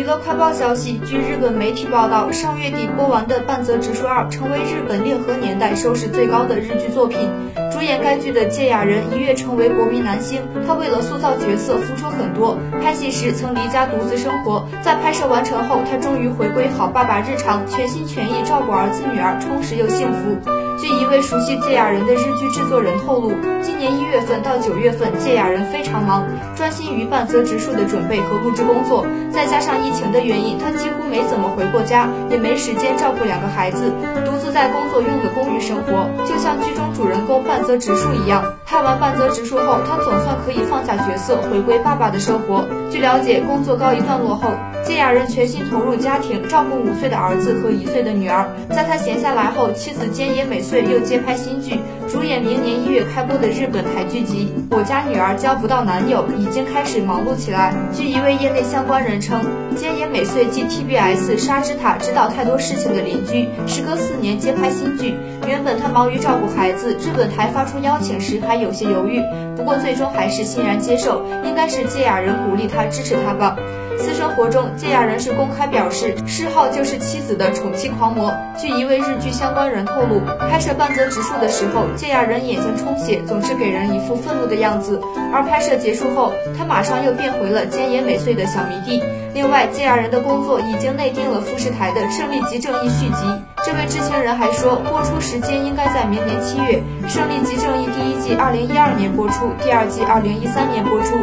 娱乐快报消息，据日本媒体报道，上月底播完的半泽直树二成为日本令和年代收视最高的日剧作品。主演该剧的芥雅人一跃成为国民男星，他为了塑造角色付出很多。拍戏时曾离家独自生活，在拍摄完成后，他终于回归好爸爸日常，全心全意照顾儿子女儿，充实又幸福。据一位熟悉芥雅人的日剧制作人透露，今年一月份到九月份，芥雅人非常忙，专心于半泽直树的准备和录制工作。再加上疫情的原因，他几乎没怎么回过家，也没时间照顾两个孩子，独自在工作用的公寓生活，就像剧中主人公半泽直树一样。拍完半泽直树后，他总算可以放下角色，回归爸爸的生活。据了解，工作告一段落后。菅雅人全心投入家庭，照顾五岁的儿子和一岁的女儿。在他闲下来后，妻子菅野美穗又接拍新剧，主演明年一月开播的日本台剧集《我家女儿交不到男友》，已经开始忙碌起来。据一位业内相关人称，菅野美穗继 TBS《沙之塔》知道太多事情的邻居，时隔四年接拍新剧。原本他忙于照顾孩子，日本台发出邀请时还有些犹豫，不过最终还是欣然接受。应该是芥雅人鼓励他、支持他吧。私生活中，芥雅人是公开表示嗜好就是妻子的宠妻狂魔。据一位日剧相关人透露，拍摄半泽直树的时候，芥雅人眼睛充血，总是给人一副愤怒的样子。而拍摄结束后，他马上又变回了菅野美穗的小迷弟。另外，芥雅人的工作已经内定了富士台的《胜利即正义》续集。这位知情人还说，播出时间应该在明年七月。《胜利即正义》第一季二零一二年播出，第二季二零一三年播出。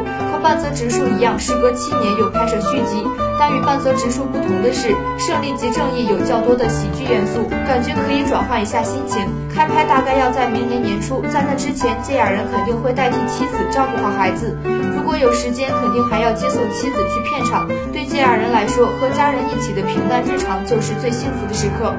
半泽直树一样，时隔七年又拍摄续集。但与半泽直树不同的是，《胜利及正义》有较多的喜剧元素，感觉可以转换一下心情。开拍大概要在明年年初，在那之前，芥雅人肯定会代替妻子照顾好孩子。如果有时间，肯定还要接送妻子去片场。对芥雅人来说，和家人一起的平淡日常就是最幸福的时刻。